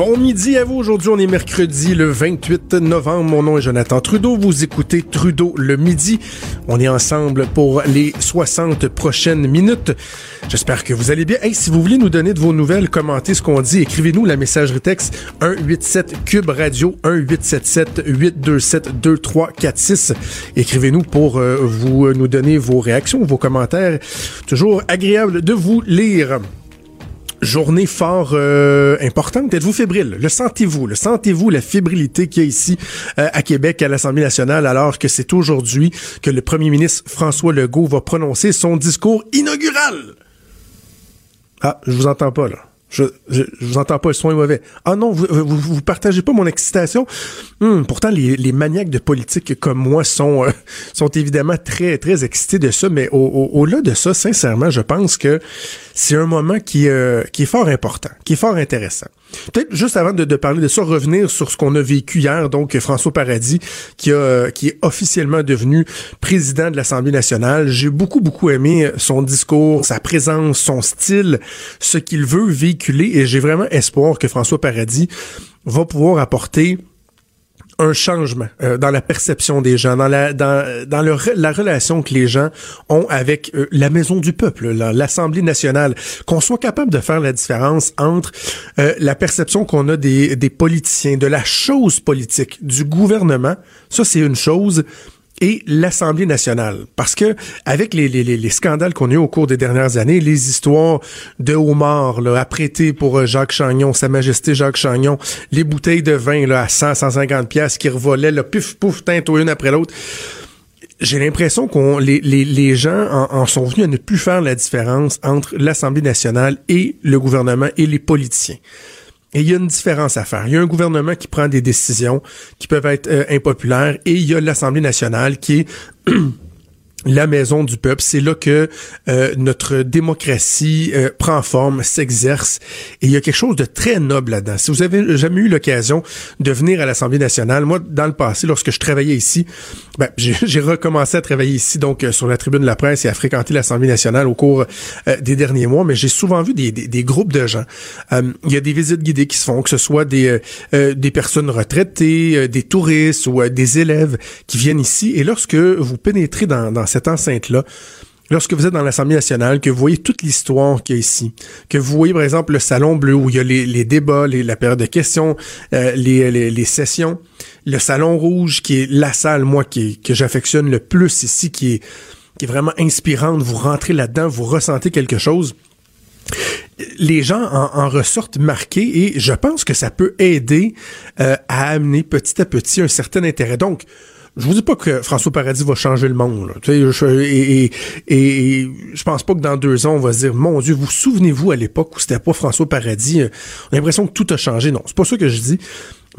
Bon midi à vous. Aujourd'hui, on est mercredi le 28 novembre. Mon nom est Jonathan Trudeau. Vous écoutez Trudeau le midi. On est ensemble pour les 60 prochaines minutes. J'espère que vous allez bien. Hey, si vous voulez nous donner de vos nouvelles, commentez ce qu'on dit, écrivez-nous la messagerie texte 187 Cube Radio 1877 827 2346. Écrivez-nous pour euh, vous euh, nous donner vos réactions, vos commentaires. Toujours agréable de vous lire journée fort euh, importante. Êtes-vous fébrile? Le sentez-vous? Le sentez-vous la fébrilité qu'il y a ici euh, à Québec à l'Assemblée nationale alors que c'est aujourd'hui que le premier ministre François Legault va prononcer son discours inaugural? Ah, je vous entends pas là. Je, je, je, vous entends pas, le son est mauvais. Ah non, vous, vous, vous partagez pas mon excitation? Hum, pourtant, les, les maniaques de politique comme moi sont, euh, sont évidemment très, très excités de ça, mais au-delà au, de ça, sincèrement, je pense que c'est un moment qui, euh, qui est fort important, qui est fort intéressant. Peut-être juste avant de, de, parler de ça, revenir sur ce qu'on a vécu hier, donc François Paradis, qui, a, qui est officiellement devenu président de l'Assemblée nationale. J'ai beaucoup, beaucoup aimé son discours, sa présence, son style, ce qu'il veut véhiculer, et j'ai vraiment espoir que François Paradis va pouvoir apporter un changement euh, dans la perception des gens, dans la dans, dans la relation que les gens ont avec euh, la maison du peuple, l'Assemblée nationale, qu'on soit capable de faire la différence entre euh, la perception qu'on a des, des politiciens, de la chose politique, du gouvernement, ça c'est une chose, et l'Assemblée nationale. Parce que avec les, les, les scandales qu'on a eu au cours des dernières années, les histoires de homards là, apprêtés pour euh, Jacques Chagnon, Sa Majesté Jacques Chagnon, les bouteilles de vin là, à 100, 150 pièces qui revolaient, le pif, pouf, teinte une après l'autre j'ai l'impression qu'on les, les, les gens en, en, sont venus à ne plus faire la différence entre l'Assemblée nationale et le gouvernement et les politiciens. Et il y a une différence à faire. Il y a un gouvernement qui prend des décisions qui peuvent être euh, impopulaires et il y a l'Assemblée nationale qui est la maison du peuple. C'est là que euh, notre démocratie euh, prend forme, s'exerce. Et il y a quelque chose de très noble là-dedans. Si vous avez jamais eu l'occasion de venir à l'Assemblée nationale, moi, dans le passé, lorsque je travaillais ici, ben, j'ai recommencé à travailler ici, donc euh, sur la tribune de la presse et à fréquenter l'Assemblée nationale au cours euh, des derniers mois, mais j'ai souvent vu des, des, des, groupes de gens. Euh, il y a des visites guidées qui se font, que ce soit des, des personnes retraitées, des touristes ou des élèves qui viennent ici. Et lorsque vous pénétrez dans, dans cette enceinte-là, lorsque vous êtes dans l'Assemblée nationale, que vous voyez toute l'histoire qu'il y a ici, que vous voyez par exemple le salon bleu où il y a les, débats, la période de questions, euh, les, sessions, le salon rouge qui est la salle, moi, qui, que j'affectionne le plus ici, qui est, vraiment inspirante, vous rentrez là-dedans, vous ressentez quelque chose. Les gens en, en, ressortent marqués et je pense que ça peut aider euh, à amener petit à petit un certain intérêt. Donc, je vous dis pas que François Paradis va changer le monde. Là. Je, et, et, et, je pense pas que dans deux ans, on va se dire, mon Dieu, vous souvenez-vous à l'époque où c'était pas François Paradis, on a l'impression que tout a changé. Non, c'est pas ça que je dis.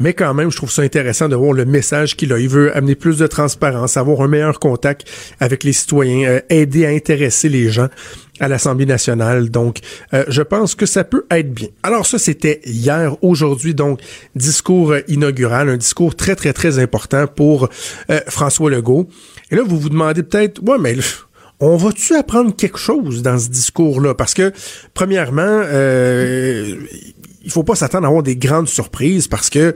Mais quand même, je trouve ça intéressant de voir le message qu'il a. Il veut amener plus de transparence, avoir un meilleur contact avec les citoyens, euh, aider à intéresser les gens à l'Assemblée nationale. Donc, euh, je pense que ça peut être bien. Alors ça, c'était hier. Aujourd'hui, donc, discours inaugural, un discours très, très, très important pour euh, François Legault. Et là, vous vous demandez peut-être, ouais, mais on va-tu apprendre quelque chose dans ce discours-là? Parce que, premièrement, euh, il faut pas s'attendre à avoir des grandes surprises parce que,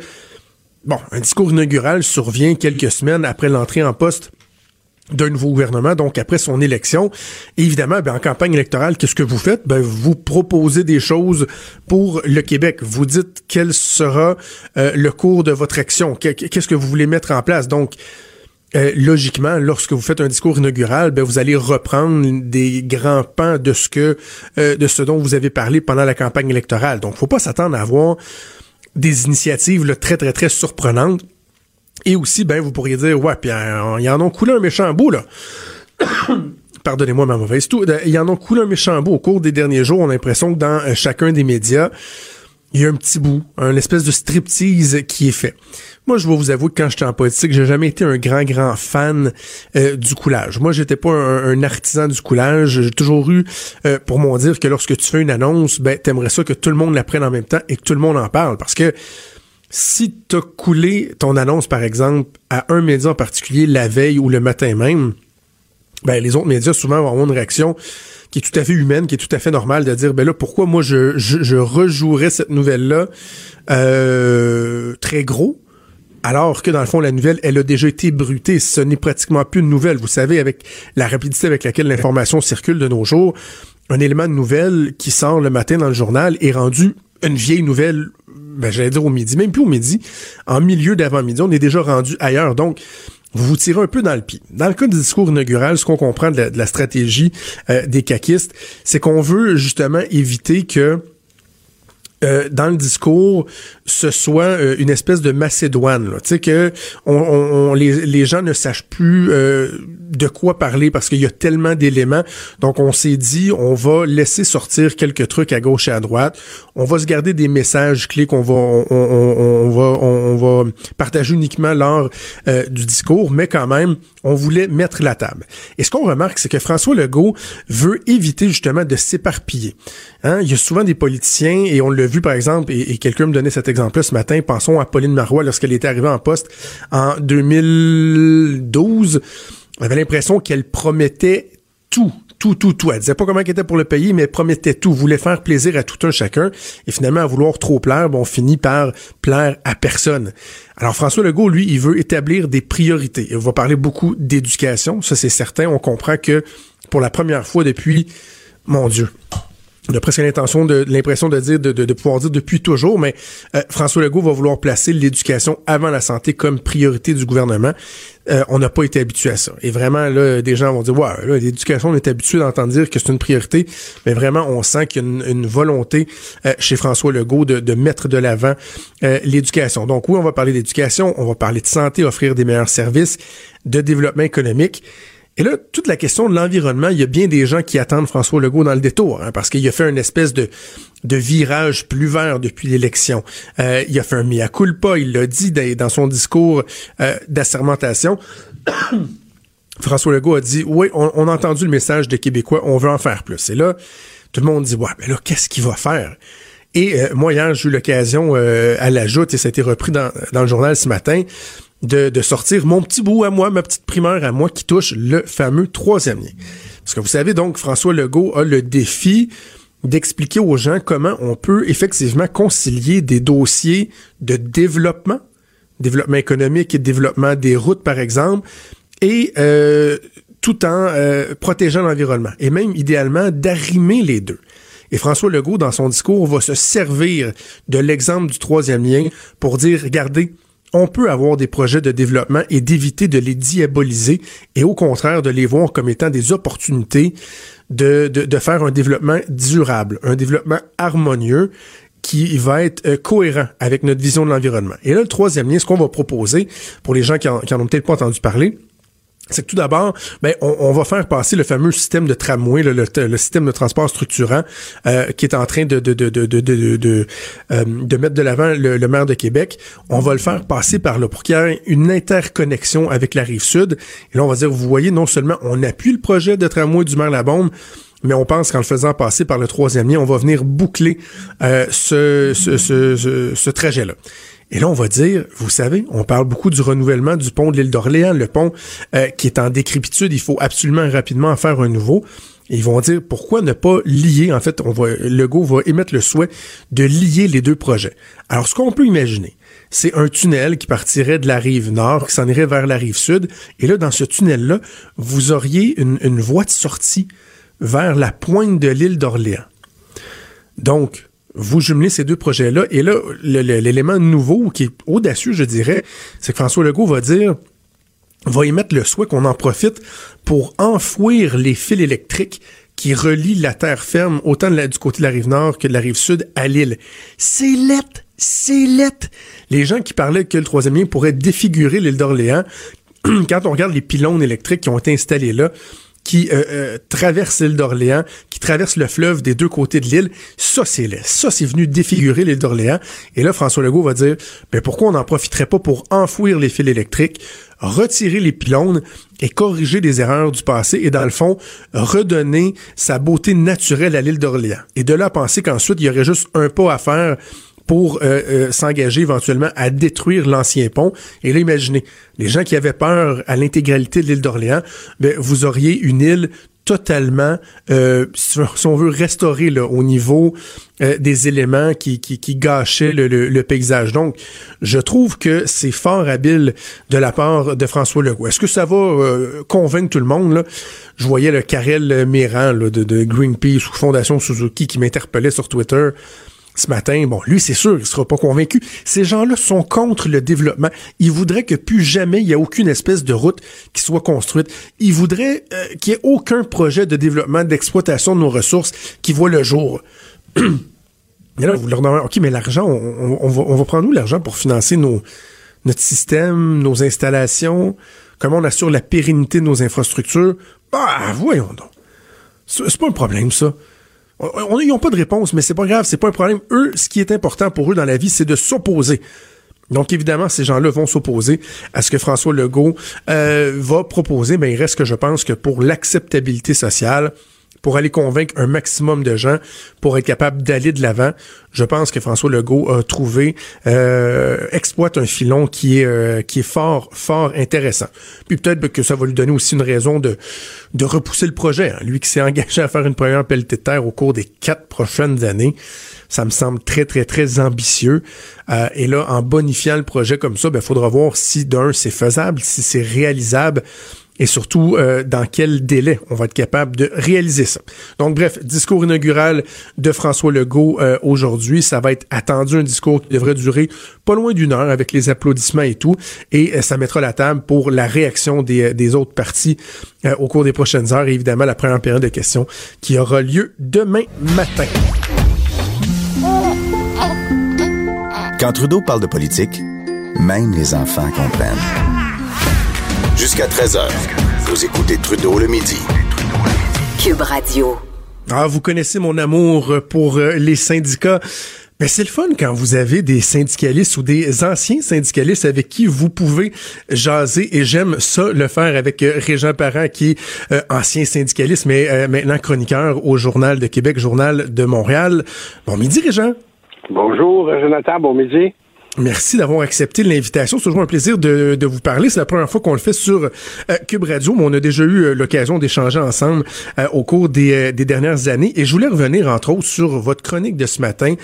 bon, un discours inaugural survient quelques semaines après l'entrée en poste d'un nouveau gouvernement, donc après son élection. évidemment, ben, en campagne électorale, qu'est-ce que vous faites? Ben, vous proposez des choses pour le Québec. Vous dites quel sera euh, le cours de votre action. Qu'est-ce que vous voulez mettre en place? Donc, euh, logiquement, lorsque vous faites un discours inaugural, ben, vous allez reprendre des grands pans de ce que euh, de ce dont vous avez parlé pendant la campagne électorale. Donc, faut pas s'attendre à avoir des initiatives là, très, très, très surprenantes. Et aussi, ben, vous pourriez dire, ouais, puis euh, ils en ont coulé un méchant bout, là. Pardonnez-moi ma mauvaise tout. Ils en ont coulé un méchant bout au cours des derniers jours. On a l'impression que dans chacun des médias, il y a un petit bout, un espèce de striptease qui est fait. Moi, je vais vous avouer que quand j'étais en politique, j'ai jamais été un grand, grand fan euh, du coulage. Moi, j'étais pas un, artisan du coulage. J'ai toujours eu euh, pour mon dire que lorsque tu fais une annonce, ben, t'aimerais ça que tout le monde la prenne en même temps et que tout le monde en parle. Parce que si t'as coulé ton annonce, par exemple, à un média en particulier la veille ou le matin même, ben, les autres médias souvent vont avoir une réaction qui est tout à fait humaine, qui est tout à fait normale de dire, ben là, pourquoi moi je, je, je rejouerais cette nouvelle-là euh, très gros, alors que dans le fond, la nouvelle, elle a déjà été brutée. Ce n'est pratiquement plus une nouvelle. Vous savez, avec la rapidité avec laquelle l'information circule de nos jours, un élément de nouvelle qui sort le matin dans le journal est rendu une vieille nouvelle, ben, j'allais dire au midi, même plus au midi, en milieu d'avant-midi, on est déjà rendu ailleurs. Donc, vous vous tirez un peu dans le pied. Dans le cas du discours inaugural, ce qu'on comprend de la, stratégie euh, des caquistes, c'est qu'on veut justement éviter que euh, dans le discours, ce soit euh, une espèce de Macédoine. Tu sais que on, les, les, gens ne sachent plus euh, de quoi parler parce qu'il y a tellement d'éléments. Donc on s'est dit, on va laisser sortir quelques trucs à gauche et à droite. On va se garder des messages clés qu'on va on, on, va on, va partager uniquement lors du discours, mais quand même, on voulait mettre la table. Et ce qu'on remarque, c'est que François Legault veut éviter justement de s'éparpiller. Hein? Il y a souvent des politiciens et on le vu, par exemple, et, quelqu'un me donnait cet exemple-là ce matin, pensons à Pauline Marois lorsqu'elle était arrivée en poste en 2012. On avait l'impression qu'elle promettait tout, tout, tout, tout. Elle disait pas comment elle était pour le payer, mais elle promettait tout, voulait faire plaisir à tout un chacun. Et finalement, à vouloir trop plaire, on finit par plaire à personne. Alors, François Legault, lui, il veut établir des priorités. Il va parler beaucoup d'éducation. Ça, c'est certain. On comprend que pour la première fois depuis, mon Dieu, on a presque l'intention de l'impression de dire de, de, pouvoir dire depuis toujours, mais euh, François Legault va vouloir placer l'éducation avant la santé comme priorité du gouvernement. Euh, on n'a pas été habitué à ça. Et vraiment, là, des gens vont dire Ouais, l'éducation, on est habitué d'entendre dire que c'est une priorité, mais vraiment, on sent qu'il y a une, volonté euh, chez François Legault de, de mettre de l'avant l'éducation. Donc oui, on va parler d'éducation, on va parler de santé, offrir des meilleurs services, de développement économique. Et là, toute la question de l'environnement, il y a bien des gens qui attendent François Legault dans le détour, hein, parce qu'il a fait une espèce de, de virage plus vert depuis l'élection. Euh, il a fait un mea culpa, il l'a dit dans son discours euh, d'assermentation. François Legault a dit, oui, on, a entendu le message des Québécois, on veut en faire plus. Et là, tout le monde dit, ouais, mais là, qu'est-ce qu'il va faire? Et euh, moi, hier, j'ai eu l'occasion à la joute, et ça a été repris dans, dans le journal ce matin, de, sortir mon petit bout à moi, ma petite primeur à moi qui touche le fameux troisième lien. Parce que vous savez donc, François Legault a le défi d'expliquer aux gens comment on peut effectivement concilier des dossiers de développement, développement économique et développement des routes par exemple, et euh, tout en euh, protégeant l'environnement, et même idéalement d'arrimer les deux. Et François Legault, dans son discours, va se servir de l'exemple du troisième lien pour dire, regardez, on peut avoir des projets de développement et d'éviter de les diaboliser et au contraire de les voir comme étant des opportunités de, faire un développement durable, un développement harmonieux qui va être euh, cohérent avec notre vision de l'environnement. Et là, le troisième lien, ce qu'on va proposer pour les gens qui en, qui en ont peut-être pas entendu parler, c'est que tout d'abord, ben, on, va faire passer le fameux système de tramway, le, le, système de transport structurant, euh, qui est en train de, de, euh, de mettre de l'avant le, maire de Québec. On va le faire passer par là pour qu'il y ait une interconnexion avec la rive sud. Et là, on va dire, vous voyez, non seulement on appuie le projet de tramway du maire Labombe, mais on pense qu'en le faisant passer par le troisième lien, on va venir boucler euh, ce, ce, ce, ce trajet-là. Et là, on va dire, vous savez, on parle beaucoup du renouvellement du pont de l'île d'Orléans, le pont euh, qui est en décrépitude, il faut absolument rapidement en faire un nouveau. ils vont dire pourquoi ne pas lier, en fait, on va, Legault va émettre le souhait de lier les deux projets. Alors, ce qu'on peut imaginer, c'est un tunnel qui partirait de la rive nord, qui s'en irait vers la rive sud. Et là, dans ce tunnel-là, vous auriez une voie de sortie vers la pointe de l'île d'Orléans. Donc, vous jumelez ces deux projets-là. Et là, l'élément nouveau, qui est audacieux, je dirais, c'est que François Legault va dire va émettre le souhait qu'on en profite pour enfouir les fils électriques qui relient la terre ferme autant du côté de la rive nord que de la rive sud à l'île. C'est lettre, c'est lettre. Les gens qui parlaient que le troisième lien pourrait défigurer l'île d'Orléans, quand on regarde les pylônes électriques qui ont été installés là, qui euh, euh, traversent l'île d'Orléans, qui traversent le fleuve des deux côtés de l'île, ça c'est laid. Ça c'est venu défigurer l'île d'Orléans. Et là, François Legault va dire, ben pourquoi on n'en profiterait pas pour enfouir les fils électriques, retirer les pylônes et corriger les erreurs du passé et dans le fond, redonner sa beauté naturelle à l'île d'Orléans. Et de là à penser qu'ensuite, il y aurait juste un pas à faire pour euh, euh, s'engager éventuellement à détruire l'ancien pont. Et là, imaginez, les gens qui avaient peur à l'intégralité de l'île d'Orléans, ben, vous auriez une île totalement, euh, si on veut restaurer là, au niveau euh, des éléments qui, qui, qui gâchaient le, le- le paysage. Donc, je trouve que c'est fort habile de la part de François Legault. Est-ce que ça va euh, convaincre tout le monde? Là? Je voyais le Karel Méran de, de Greenpeace ou Fondation Suzuki qui m'interpellait sur Twitter ce matin, bon, lui, c'est sûr, il sera pas convaincu. Ces gens-là sont contre le développement. Ils voudraient que plus jamais il y ait aucune espèce de route qui soit construite. Ils voudraient euh, qu'il n'y ait aucun projet de développement, d'exploitation de nos ressources qui voit le jour. Et là, vous leur demandez, OK, mais l'argent, on, va, prendre où l'argent pour financer nos, notre système, nos installations? Comment on assure la pérennité de nos infrastructures? Ah, voyons donc. C'est pas un problème, ça. On- n'ont pas de réponse, mais c'est pas grave, c'est pas un problème. Eux, ce qui est important pour eux dans la vie, c'est de s'opposer. Donc évidemment, ces gens-là vont s'opposer à ce que François Legault euh, va proposer, mais il reste que je pense que pour l'acceptabilité sociale, pour aller convaincre un maximum de gens, pour être capable d'aller de l'avant, je pense que François Legault a trouvé, euh, exploite un filon qui est euh, qui est fort fort intéressant. Puis peut-être que ça va lui donner aussi une raison de de repousser le projet. hein. Lui qui s'est engagé à faire une première pelletée de terre au cours des quatre prochaines années, ça me semble très très très ambitieux. Euh, et là, en bonifiant le projet comme ça, il faudra voir si d'un c'est faisable, si c'est réalisable et surtout euh, dans quel délai on va être capable de réaliser ça. Donc bref, discours inaugural de François Legault euh, aujourd'hui, ça va être attendu un discours qui devrait durer pas loin d'une heure avec les applaudissements et tout, et euh, ça mettra la table pour la réaction des, des autres partis euh, au cours des prochaines heures et évidemment la première période de questions qui aura lieu demain matin. Quand Trudeau parle de politique, même les enfants comprennent. Jusqu'à 13h, vous écoutez Trudeau le midi. Cube Radio. Ah, vous connaissez mon amour pour euh, les syndicats. Mais c'est le fun quand vous avez des syndicalistes ou des anciens syndicalistes avec qui vous pouvez jaser et j'aime ça le faire avec euh, Régent Parent qui est euh, ancien syndicaliste mais euh, maintenant chroniqueur au Journal de Québec, Journal de Montréal. Bon midi Régent. Bonjour, Jonathan, bon midi. Merci d'avoir accepté l'invitation. C'est toujours un plaisir de, de vous parler. C'est la première fois qu'on le fait sur euh, Cube Radio, mais on a déjà eu euh, l'occasion d'échanger ensemble euh, au cours des, euh, des dernières années. Et je voulais revenir, entre autres, sur votre chronique de ce matin,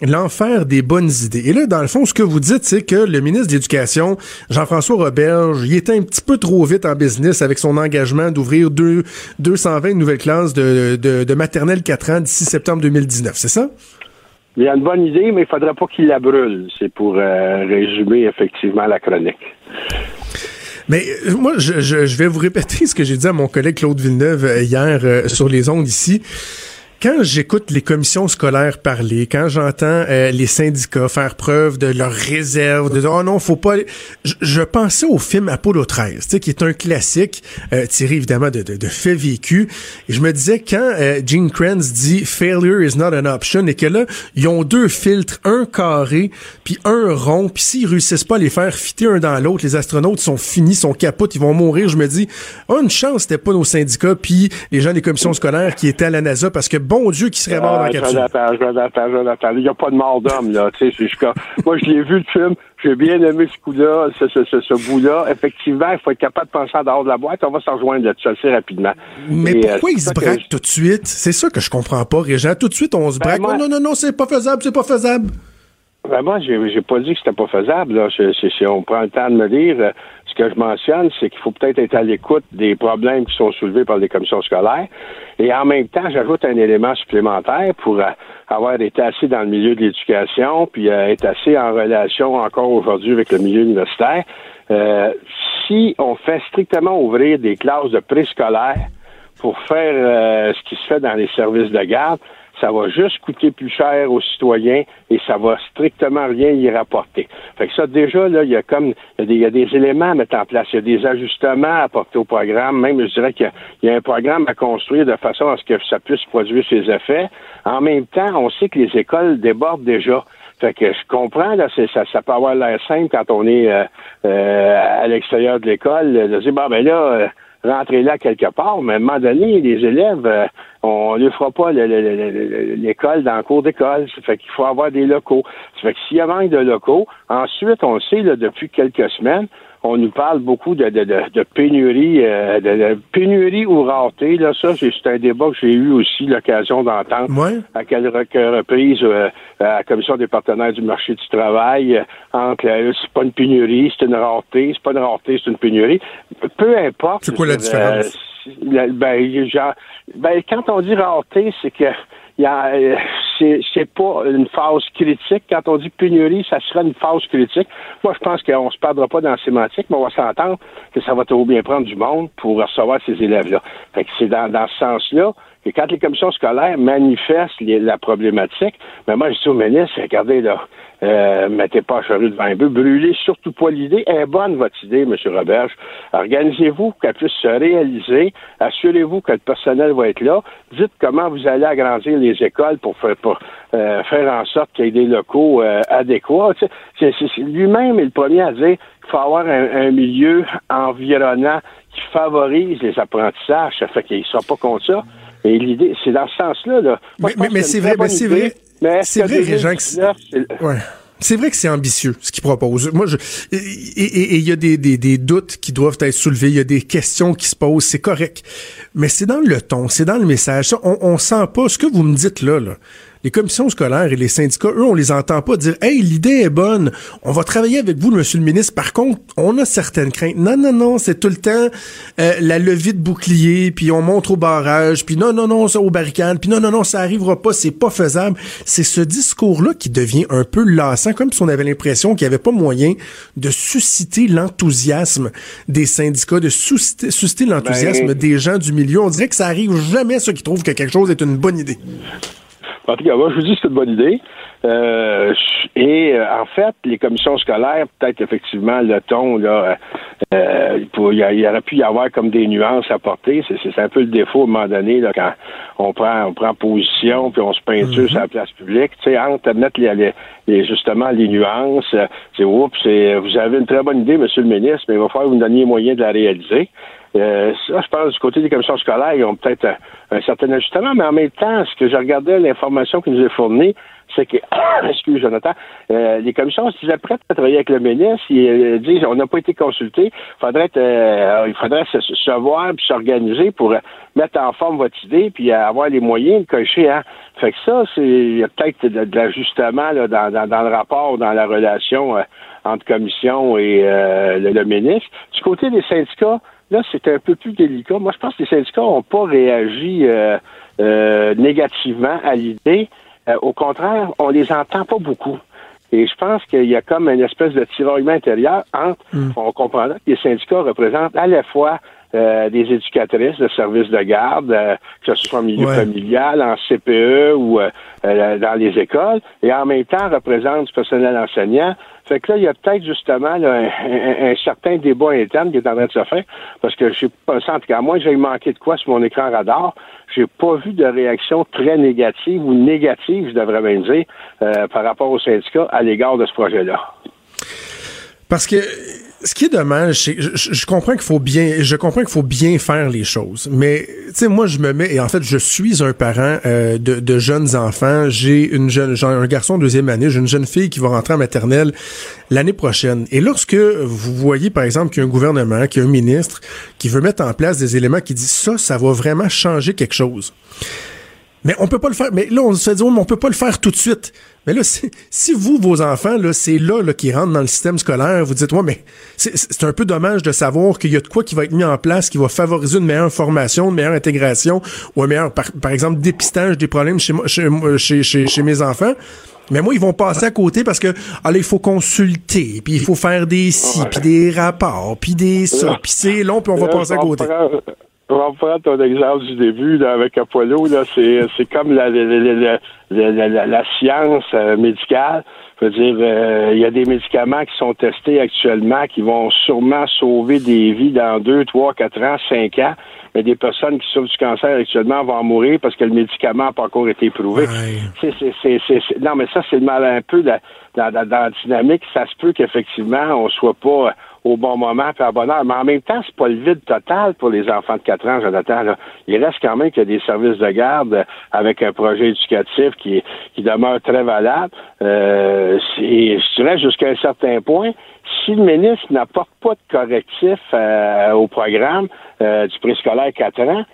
l'enfer des bonnes idées. Et là, dans le fond, ce que vous dites, c'est que le ministre de l'Éducation, Jean-François Roberge, il était un petit peu trop vite en business avec son engagement d'ouvrir deux, 220 nouvelles classes de, de, de maternelle 4 ans d'ici septembre 2019. C'est ça? Il y a une bonne idée, mais il faudrait pas qu'il la brûle. C'est pour euh, résumer effectivement la chronique. Mais euh, moi, je, je, je vais vous répéter ce que j'ai dit à mon collègue Claude Villeneuve euh, hier sur les ondes ici. Quand j'écoute les commissions scolaires parler, quand j'entends euh, les syndicats faire preuve de leur réserve, de dire oh non, faut pas. Je, je pensais au film Apollo 13, tu sais, qui est un classique euh, tiré évidemment de, de, de faits vécus. Et je me disais quand euh, Gene Kranz dit failure is not an option et que là ils ont deux filtres, un carré puis un rond, puis s'ils réussissent pas à les faire fitter un dans l'autre, les astronautes sont finis, sont capotes, ils vont mourir. Je me dis oh une chance c'était pas nos syndicats puis les gens des commissions scolaires qui étaient à la NASA parce que bon Dieu qui serait mort dans la Ah, capsule. Jonathan, Jonathan, Jonathan, il n'y a pas de mort d'homme, là. Tu sais, c'est jusqu'à- Moi, je l'ai vu, le film. J'ai bien aimé ce coup-là, ce, ce, ce, ce bout-là. Effectivement, il faut être capable de penser en dehors de la boîte. On va s'en rejoindre là-dessus assez rapidement. Mais Et, euh, pourquoi c'est ils se braquent je- tout de suite? C'est ça que je comprends pas, Régent. Tout de suite, on se Ben, braque. moi- Oh, non, non, non, c'est pas faisable, c'est pas faisable. Ben moi, j'ai, j'ai pas dit que c'était pas faisable. Là. Je- c'est- si on prend le temps de me lire, euh, ce que je mentionne, c'est qu'il faut peut-être être à l'écoute des problèmes qui sont soulevés par les commissions scolaires. Et en même temps, j'ajoute un élément supplémentaire pour euh, avoir été assez dans le milieu de l'éducation, puis euh, être assez en relation encore aujourd'hui avec le milieu universitaire. Euh, si on fait strictement ouvrir des classes de préscolaire pour faire euh, ce qui se fait dans les services de garde, ça va juste coûter plus cher aux citoyens et ça va strictement rien y rapporter. Fait que ça, déjà, là, il y a comme il y a, des, éléments à mettre en place. Il y a des ajustements à apporter au programme. Même, je dirais qu'il y, a un programme à construire de façon à ce que ça puisse produire ses effets. En même temps, on sait que les écoles débordent déjà. Fait que je comprends, là, ça, ça peut avoir l'air simple quand on est euh, euh, à l'extérieur de l'école, de dire, bon, ben là, euh, rentrer là quelque part, mais à un moment donné, les élèves, euh, on ne fera pas l'école dans le cours d'école. Ça fait qu'il faut avoir des locaux. Ça fait que s'il y a manque de locaux, ensuite, on le sait depuis quelques semaines, on nous parle beaucoup de, de, de, pénurie, euh, de, pénurie ou rareté. Là, ça, c'est un débat que j'ai eu aussi l'occasion d'entendre. À quelle reprise euh, à la Commission des partenaires du marché du travail, euh, entre c'est pas une pénurie, c'est une rareté, c'est pas une rareté, c'est une pénurie. Peu importe. C'est quoi la différence? ben, genre, ben, quand on dit rareté, c'est que euh, c'est pas une phase critique. Quand on dit pénurie, ça sera une phase critique. Moi, je pense qu'on se perdra pas dans la sémantique, mais on va s'entendre que ça va trop bien prendre du monde pour recevoir ces élèves-là. Fait que c'est dans, dans ce sens-là que quand les commissions scolaires manifestent la problématique, mais moi, je dis au ministre, regardez, là, euh, mettez pas charrue devant un peu. Brûlez surtout pas l'idée. Elle est bonne, votre idée, M. Roberge. Organisez-vous qu'elle puisse se réaliser. Assurez-vous que le personnel va être là. Dites comment vous allez agrandir les écoles pour faire, euh, en sorte qu'il y ait des locaux euh, adéquats. lui-même est le premier à dire qu'il faut avoir un, milieu environnant qui favorise les apprentissages. Ça fait qu'il ne sera pas contre ça. Et l'idée, c'est dans ce sens-là. Là. mais, c'est vrai, mais c'est vrai. C'est vrai, Régent, que ouais. C'est vrai que c'est ambitieux ce qu'il propose. Moi, je et il y a des, des, des, doutes qui doivent être soulevés, il y a des questions qui se posent, c'est correct. Mais c'est dans le ton, c'est dans le message. on, on sent pas ce que vous me dites là. là les commissions scolaires et les syndicats, eux, on les entend pas dire Hey, l'idée est bonne, on va travailler avec vous, monsieur le ministre. Par contre, on a certaines craintes. Non, non, non, c'est tout le temps euh, la levée de bouclier, puis on montre au barrage, puis non, non, non, ça au barricade, puis non, non, non, ça arrivera pas, c'est pas faisable. C'est ce discours-là qui devient un peu lassant, comme si on avait l'impression qu'il n'y avait pas moyen de susciter l'enthousiasme des syndicats, de susciter, susciter l'enthousiasme ben, des gens du milieu. On dirait que ça arrive jamais ceux qui trouvent que quelque chose est une bonne idée. En tout cas, moi, je vous dis que c'est une bonne idée. Euh, et euh, en fait, les commissions scolaires, peut-être effectivement le ton, là, euh, il, y aurait pu y avoir comme des nuances à porter. C'est un peu le défaut à un moment donné là, quand on prend on prend position puis on se peinture mm-hmm. sur la place publique. Tu sais, entre mettre les, les, justement les nuances, c'est oups, vous avez une très bonne idée, Monsieur le ministre, mais il va falloir vous donner les moyens de la réaliser. Euh, ça, je pense, du côté des commissions scolaires, ils ont peut-être un, certain ajustement, mais en même temps, ce que je regardais, l'information qui nous est fournie, c'est que, excuse Jonathan, euh, les commissions se disaient prêtes à travailler avec le ministre, ils euh, disent on n'a pas été consultés, faudrait il faudrait se, voir puis s'organiser pour mettre en forme votre idée puis avoir les moyens de cocher. Hein. Fait que ça, c'est il y a peut-être de, l'ajustement dans, dans, le rapport, dans la relation entre commission et le, le ministre. Du côté des syndicats, Là, c'est un peu plus délicat. Moi, je pense que les syndicats n'ont pas réagi euh, euh, négativement à l'idée. Euh, au contraire, on les entend pas beaucoup. Et je pense qu'il y a comme une espèce de tiraillement intérieur entre, mm. on comprend que les syndicats représentent à la fois des éducatrices de services de garde, que ce soit en milieu familial, en CPE ou dans les écoles, et en même temps représentent du personnel enseignant, fait que là, il y a peut-être justement un, certain débat interne qui est en train de se faire, parce que je pas en tout cas, moi, j'ai manqué de quoi sur mon écran radar. J'ai pas vu de réaction très négative ou négative, je devrais bien dire, euh, par rapport au syndicat à l'égard de ce projet-là. Parce que ce qui est dommage, c'est je, je, comprends qu'il faut bien, je comprends qu'il faut bien faire les choses, mais tu sais moi je me mets et en fait je suis un parent euh, de, de, jeunes enfants. J'ai une jeune, j'ai un garçon de deuxième année, j'ai une jeune fille qui va rentrer en maternelle l'année prochaine. Et lorsque vous voyez par exemple qu'il y a un gouvernement, qu'il y a un ministre qui veut mettre en place des éléments qui disent ça, ça va vraiment changer quelque chose. Mais on peut pas le faire. Mais là, on se dit, mais on peut pas le faire tout de suite. Mais là, si, vous, vos enfants, là, c'est là, là qui rentrent dans le système scolaire, vous dites, ouais, mais c'est un peu dommage de savoir qu'il y a de quoi qui va être mis en place, qui va favoriser une meilleure formation, une meilleure intégration, ou un meilleur, par, exemple, dépistage des problèmes chez, chez, chez, chez mes enfants. Mais moi, ils vont passer à côté parce que, là, il faut consulter, puis il faut faire des si, puis des rapports, puis des ça, puis c'est long, puis on va passer à côté. Prendre- On va prendre ton exemple du début là, avec Apollo. Là, c'est, c'est comme la, la, la, la- science euh, médicale. Je veux dire, euh, il y a des médicaments qui sont testés actuellement qui vont sûrement sauver des vies dans deux, trois, quatre ans, cinq ans. Mais des personnes qui souffrent du cancer actuellement vont en mourir parce que le médicament n'a pas encore été prouvé. C'est, c'est, c'est, c'est- c'est- non, mais ça, c'est le mal un peu dans, dans, dans- dans la dynamique. Ça se peut qu'effectivement, on soit pas au bon moment puis à bonne heure. Mais en même temps, c'est pas le vide total pour les enfants de 4 ans, Jonathan. Là. Il reste quand même qu'il y a des services de garde euh, avec un projet éducatif qui, qui demeure très valable. Euh, c'est- je dirais jusqu'à un certain point, si le ministre n'apporte pas de correctif euh, au programme euh, du préscolaire 4 ans,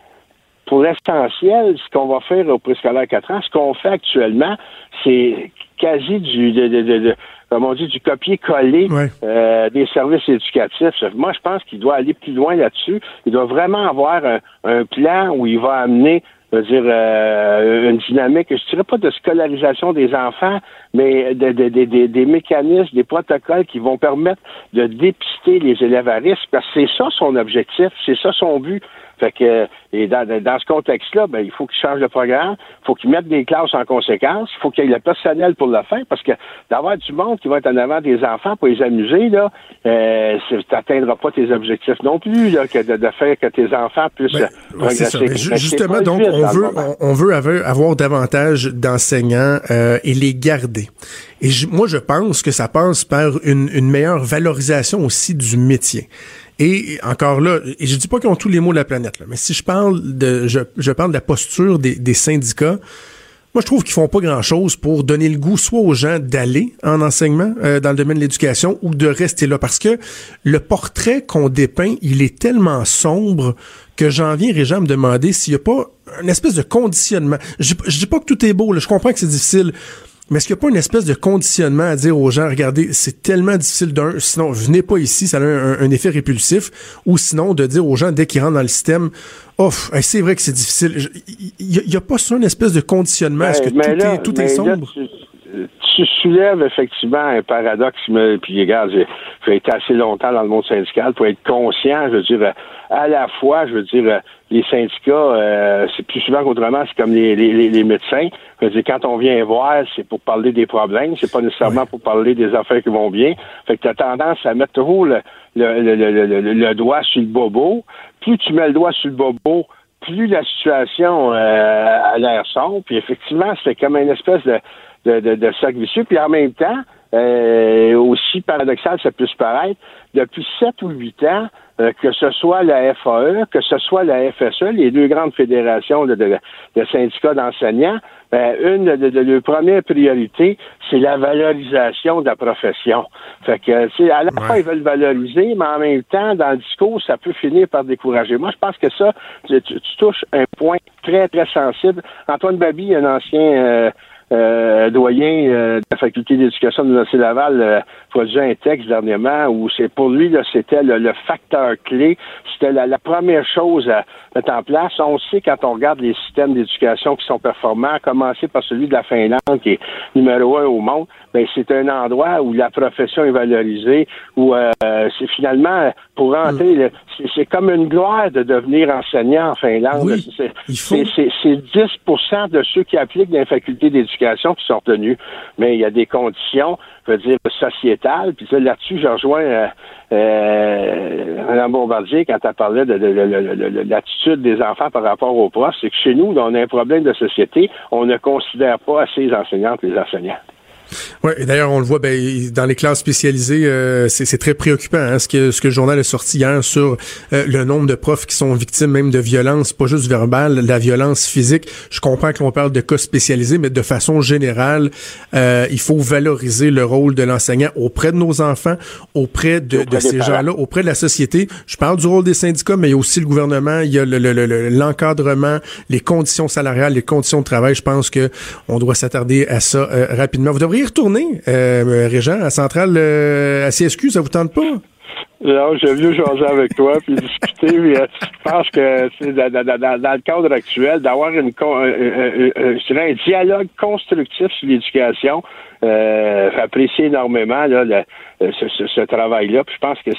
pour l'essentiel, ce qu'on va faire au préscolaire 4 ans, ce qu'on fait actuellement, c'est quasi du, de- comme on dit, du copier-coller Ouais. euh, des services éducatifs. Moi, je pense qu'il doit aller plus loin là-dessus. Il doit vraiment avoir un, un plan où il va amener je veux dire, euh, une dynamique, je dirais pas de scolarisation des enfants, mais de, de- de- de- des mécanismes, des protocoles qui vont permettre de dépister les élèves à risque, parce que c'est ça son objectif, c'est ça son but. Fait que, et dans, dans ce contexte-là, ben, il faut qu'il change le programme, il faut qu'il mette des classes en conséquence, il faut qu'il y ait le personnel pour le faire, parce que d'avoir du monde qui va être en avant des enfants pour les amuser, là, euh, tu n'atteindras pas tes objectifs non plus, là, que de, de faire que tes enfants puissent Ben, progresser. C'est justement, donc, on veut, on, veut avoir, avoir davantage d'enseignants euh, et les garder. Et moi, je pense que ça passe par une, une meilleure valorisation aussi du métier. Et encore là, et je dis pas qu'ils ont tous les mots de la planète, là, mais si je parle de, je, je parle de la posture des, des syndicats, moi, je trouve qu'ils font pas grand-chose pour donner le goût soit aux gens d'aller en enseignement euh, dans le domaine de l'éducation ou de rester là. Parce que le portrait qu'on dépeint, il est tellement sombre que j'en viens, à me demander s'il n'y a pas une espèce de conditionnement. Je, je dis pas que tout est beau, là, je comprends que c'est difficile, mais est-ce qu'il n'y a pas une espèce de conditionnement à dire aux gens, regardez, c'est tellement difficile d'un, sinon venez pas ici, ça a un, un effet répulsif, ou sinon de dire aux gens dès qu'ils rentrent dans le système, off, hey, c'est vrai que c'est difficile. Il n'y a, pas ça une espèce de conditionnement, est-ce que Ben, mais tout là- est, tout mais est là, sombre? tu, tu soulèves effectivement un paradoxe, puis regarde, j'ai été assez longtemps dans le monde syndical pour être conscient, je veux dire, euh, à la fois, je veux dire, euh, les syndicats, euh, c'est plus souvent qu'autrement, c'est comme les, les, les- médecins. Je veux dire, quand on vient voir, c'est pour parler des problèmes, c'est pas nécessairement pour parler des affaires qui vont bien. Fait que tu as tendance à mettre le, le, le, le- le- le doigt sur le bobo. Plus tu mets le doigt sur le bobo, plus la situation euh, a l'air sombre. Puis effectivement, c'est comme une espèce de, de, de, de cercle vicieux. Puis en même temps, euh, aussi paradoxal ça puisse paraître, depuis sept ou huit ans, euh, que ce soit la FAE, que ce soit la FSE, les deux grandes fédérations de, de, de syndicats d'enseignants, ben, une de, de, leurs premières priorités, c'est la valorisation de la profession. Fait que, tu à la fois, ils veulent valoriser, mais en même temps, dans le discours, ça peut finir par décourager. Moi, je pense que ça, tu, tu- tu touches un point très, très sensible. Antoine Babi, un ancien euh, euh, doyen euh, de la faculté d'éducation de l'Université Laval euh, produit un texte dernièrement où c'est pour lui là c'était le, le facteur clé, c'était la, la première chose à mettre en place. On sait quand on regarde les systèmes d'éducation qui sont performants, à commencer par celui de la Finlande qui est numéro un au monde, ben c'est un endroit où la profession est valorisée, où euh, c'est finalement pour rentrer, le- c'est- c'est comme une gloire de devenir enseignant en Finlande. Oui, C'est- il faut. c'est- c'est c'est 10% de ceux qui appliquent dans les facultés d'éducation qui sont retenus. Mais il y a des conditions, je veux dire, sociétales. Puis là-dessus, je rejoins euh, euh, Mme Bombardier quand elle parlait de- de l'attitude des enfants par rapport aux profs. C'est que chez nous, on a un problème de société. On ne considère pas assez les enseignantes les enseignants. Ouais, et d'ailleurs, on le voit ben, dans les classes spécialisées, euh, c'est c'est très préoccupant hein, ce, que, ce que le journal a sorti hier sur euh, le nombre de profs qui sont victimes même de violences, pas juste verbale, la violence physique. Je comprends que l'on parle de cas spécialisés, mais de façon générale, euh, il faut valoriser le rôle de l'enseignant auprès de nos enfants, auprès de, Auprès de ces gens-là, auprès de la société. Je parle du rôle des syndicats, mais il y a aussi le gouvernement, il y a le- le- le- le- l'encadrement, les conditions salariales, les conditions de travail. Je pense que on doit s'attarder à ça euh, rapidement. Vous devriez y euh, Régent, à Centrale, euh, à CSQ, ça vous tente pas? Non, j'ai venu changer avec toi puis discuter. Puis, euh, je pense que dans, dans- dans- le cadre actuel, d'avoir une, un, un- un- dialogue constructif sur l'éducation, euh, fait apprécier énormément là, le- euh, ce, ce- travail-là. Puis je pense que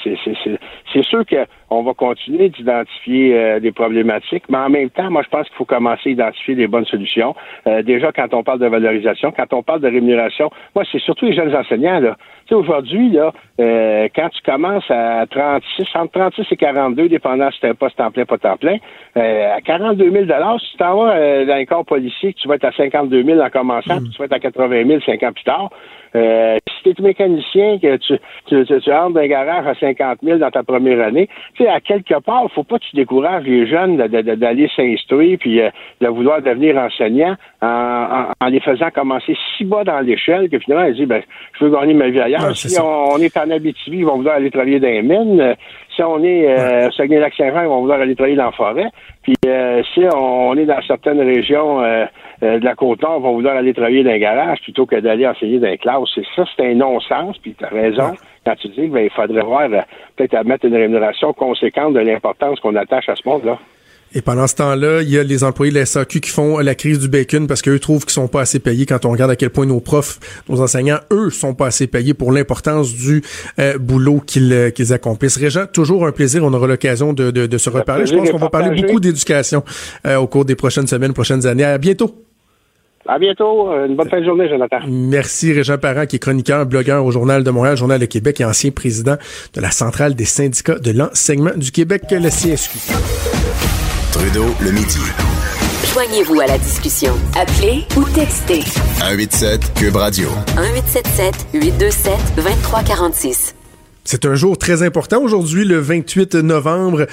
c'est sûr qu'on va continuer d'identifier euh, des problématiques, mais en même temps, moi, je pense qu'il faut commencer à identifier des bonnes solutions. Euh, déjà, quand on parle de valorisation, quand on parle de rémunération, moi, c'est surtout les jeunes enseignants. Là. Tu sais, aujourd'hui, là, euh, quand tu commences à 36, entre 36 et 42, dépendant si tu un poste en plein, pas temps plein, euh, à 42 000 si tu t'en vas euh, dans les corps policiers, que tu vas être à 52 000 en commençant, puis tu vas être à 80 000 cinq ans plus tard, euh, si tu es mécanicien, que tu, tu, tu, tu rentres dans un garage à 50 000 dans ta première année, tu sais, à quelque part, faut pas que tu décourages les jeunes d'aller s'instruire puis euh, de vouloir devenir enseignant en, en- en les faisant commencer si bas dans l'échelle que finalement, ils disent, ben, je veux gagner ma vie ailleurs. Si on, on est en Abitibi, ils vont vouloir aller travailler dans les mines. Euh, Si on est euh, Saguenay-Lac-Saint-Jean, ils vont vouloir aller travailler dans la forêt. Puis euh, si on, est dans certaines régions euh, de la Côte-Nord, ils vont vouloir aller travailler dans un garage plutôt que d'aller enseigner dans les classes. C'est ça, c'est un non-sens. Puis tu as raison quand tu dis qu'il ben, il faudrait voir peut-être à mettre une rémunération conséquente de l'importance qu'on attache à ce monde-là. Et pendant ce temps-là, il y a les employés de la SAQ qui font la crise du bacon parce qu'eux trouvent qu'ils sont pas assez payés quand on regarde à quel point nos profs, nos enseignants, eux, sont pas assez payés pour l'importance du euh, boulot qu'ils euh, accomplissent. Régent, toujours un plaisir. On aura l'occasion de, de, de se reparler. Je pense qu'on va parler beaucoup d'éducation euh, au cours des prochaines semaines, prochaines années. À bientôt. À bientôt. Une bonne fin de journée, Jonathan. Merci Régent Parent, qui est chroniqueur, blogueur au Journal de Montréal, Journal de Québec et ancien président de la Centrale des syndicats de l'enseignement du Québec, le CSQ. Trudeau, le midi. Joignez-vous à la discussion. Appelez ou textez 187 Cube Radio. 1877 827 2346. C'est un jour très important aujourd'hui, le 28 novembre,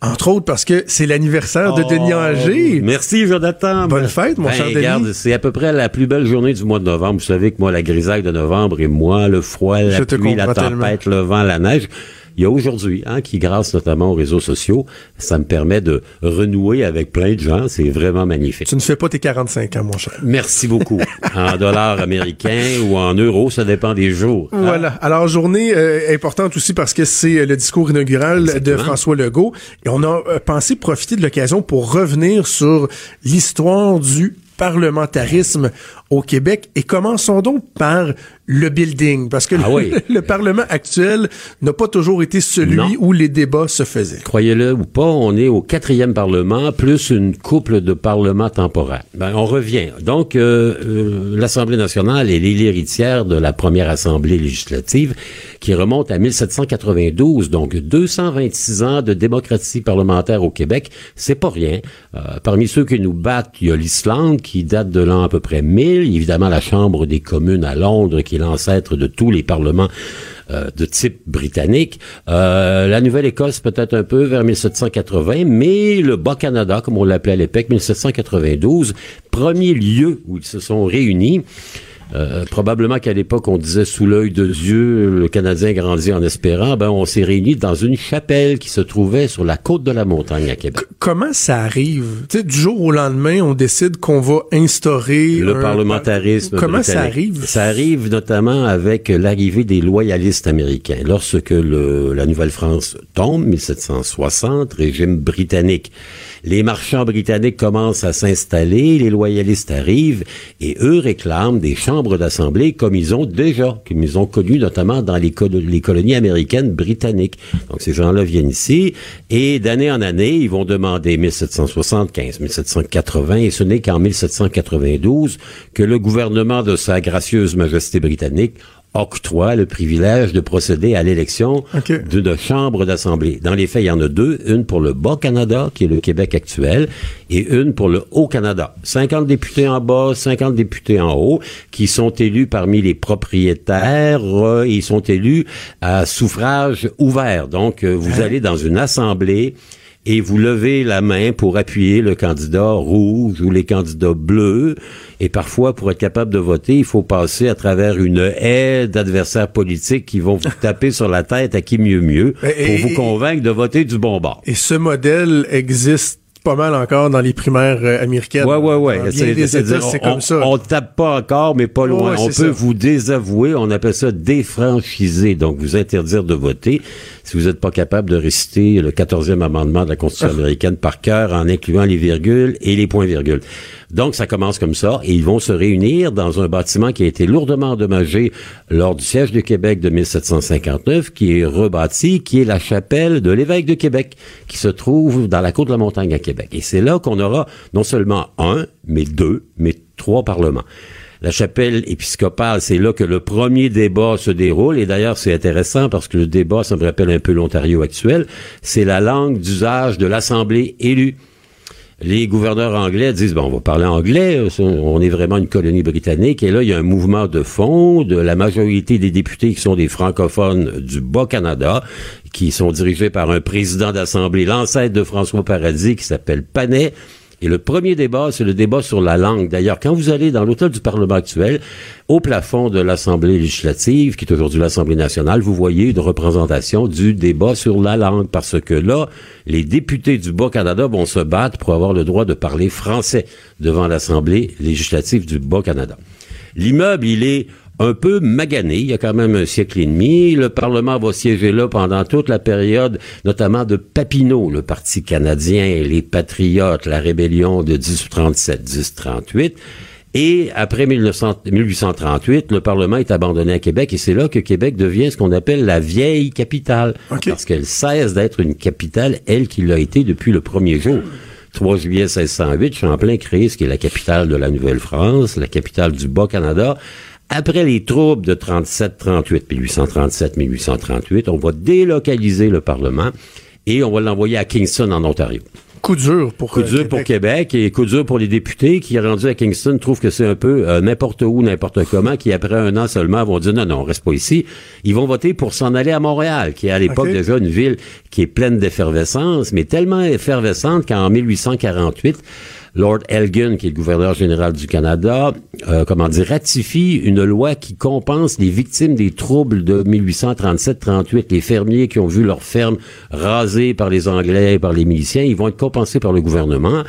entre autres parce que c'est l'anniversaire de Denis Anger. Merci, Jonathan. Bonne fête, mon Ben, cher Denis. regarde, c'est à peu près la plus belle journée du mois de novembre. Vous savez que moi, la grisaille de novembre et moi, le froid, la Je te pluie, la tempête, le vent, la neige. Il y a aujourd'hui, hein, qui grâce notamment aux réseaux sociaux, ça me permet de renouer avec plein de gens. C'est vraiment magnifique. Tu ne fais pas tes 45 ans, mon cher. Merci beaucoup. en dollars américains ou en euros, ça dépend des jours. hein? Voilà. Alors, journée euh, importante aussi parce que c'est euh, le discours inaugural de. François Legault. Et on a euh, pensé profiter de l'occasion pour revenir sur l'histoire du parlementarisme au Québec. Et commençons donc par le building, parce que Ah le, oui. le Parlement actuel n'a pas toujours été celui Non. où les débats se faisaient. Croyez-le ou pas, on est au quatrième Parlement, plus une couple de parlements temporaires. Ben, on revient. Donc, euh, euh, l'Assemblée nationale est l'héritière de la première Assemblée législative qui remonte à 1792, donc 226 ans de démocratie parlementaire au Québec. C'est pas rien. Euh, parmi ceux qui nous battent, il y a l'Islande qui date de l'an à peu près 1000. Évidemment, la Chambre des communes à Londres qui l'ancêtre de tous les parlements euh, de type britannique. Euh, la Nouvelle-Écosse peut-être un peu vers 1780, mais le Bas-Canada, comme on l'appelait à l'époque, 1792, premier lieu où ils se sont réunis. Euh, probablement qu'à l'époque, on disait sous l'œil de Dieu, le Canadien grandit en espérant. Ben, on s'est réunis dans une chapelle qui se trouvait sur la côte de la montagne à Québec. Comment ça arrive? Tu sais, du jour au lendemain, on décide qu'on va instaurer Le un- parlementarisme. Comment ça arrive? Ça arrive notamment avec l'arrivée des loyalistes américains. Lorsque le, la Nouvelle-France tombe, 1760, régime britannique. Les marchands britanniques commencent à s'installer, les loyalistes arrivent et eux réclament des chambres d'assemblée comme ils ont déjà, comme ils ont connu notamment dans les, les colonies américaines britanniques. Donc ces gens-là viennent ici et d'année en année, ils vont demander 1775, 1780 et ce n'est qu'en 1792 que le gouvernement de sa gracieuse majesté britannique octroie le privilège de procéder à l'élection d'une chambre d'assemblée. Dans les faits, il y en a deux, une pour le Bas-Canada, qui est le Québec actuel, et une pour le Haut-Canada. 50 députés en bas, 50 députés en haut, qui sont élus parmi les propriétaires, euh, ils sont élus à suffrage ouvert. Donc, euh, vous allez dans une assemblée et vous levez la main pour appuyer le candidat rouge ou les candidats bleus. Et parfois, pour être capable de voter, il faut passer à travers une haie d'adversaires politiques qui vont vous taper sur la tête à qui mieux mieux Et- pour vous convaincre de voter du bon bord. Et ce modèle existe pas mal encore dans les primaires euh, américaines. Ouais, ouais, ouais. Bien C'est- comme ça. On tape pas encore, mais pas loin. Ouais, on peut ça. vous désavouer. On appelle ça défranchiser. Donc, vous interdire de voter si vous n'êtes pas capable de réciter le 14e amendement de la Constitution Ah. américaine par cœur en incluant les virgules et les points-virgules. Donc, ça commence comme ça et ils vont se réunir dans un bâtiment qui a été lourdement endommagé lors du siège de Québec de 1759, qui est rebâti, qui est la chapelle de l'évêque de Québec, qui se trouve dans la côte de la montagne à Québec. Et c'est là qu'on aura non seulement un, mais deux, mais trois parlements. La chapelle épiscopale, c'est là que le premier débat se déroule. Et d'ailleurs, c'est intéressant parce que le débat, ça me rappelle un peu l'Ontario actuel, c'est la langue d'usage de l'Assemblée élue. Les gouverneurs anglais disent, bon, on va parler anglais, euh, on est vraiment une colonie britannique, et là, il y a un mouvement de fond de la majorité des députés qui sont des francophones du Bas-Canada, qui sont dirigés par un président d'Assemblée, l'ancêtre de François Paradis, qui s'appelle Panet, et le premier débat, c'est le débat sur la langue. D'ailleurs, quand vous allez dans l'hôtel du Parlement actuel, au plafond de l'Assemblée législative, qui est aujourd'hui l'Assemblée nationale, vous voyez une représentation du débat sur la langue, parce que là, les députés du Bas-Canada vont se battre pour avoir le droit de parler français devant l'Assemblée législative du Bas-Canada. L'immeuble, il est un peu magané. Il y a quand même un siècle et demi. Le Parlement va siéger là pendant toute la période, notamment de Papineau, le Parti canadien, les Patriotes, la rébellion de 1837-1838. Et après 1900 1838, le Parlement est abandonné à Québec et c'est là que Québec devient ce qu'on appelle la vieille capitale. Parce qu'elle cesse d'être une capitale, elle qui l'a été depuis le premier jour. 3 juillet 1608, Champlain crée ce qui est la capitale de la Nouvelle-France, la capitale du Bas-Canada. Après les troubles de 37-38, 1837-1838, on va délocaliser le Parlement et on va l'envoyer à Kingston, en Ontario. Coup dur pour Coup euh, dur pour Québec et coup dur pour les députés qui, rendus à Kingston, trouvent que c'est un peu euh, n'importe où, n'importe comment, qui après un an seulement vont dire non, non, on reste pas ici. Ils vont voter pour s'en aller à Montréal, qui est à l'époque déjà une ville qui est pleine d'effervescence, mais tellement effervescente qu'en 1848, Lord Elgin, qui est le gouverneur général du Canada, euh, comment dire, ratifie une loi qui compense les victimes des troubles de 1837-38. Les fermiers qui ont vu leur ferme rasée par les Anglais et par les miliciens, ils vont être compensés par le gouvernement.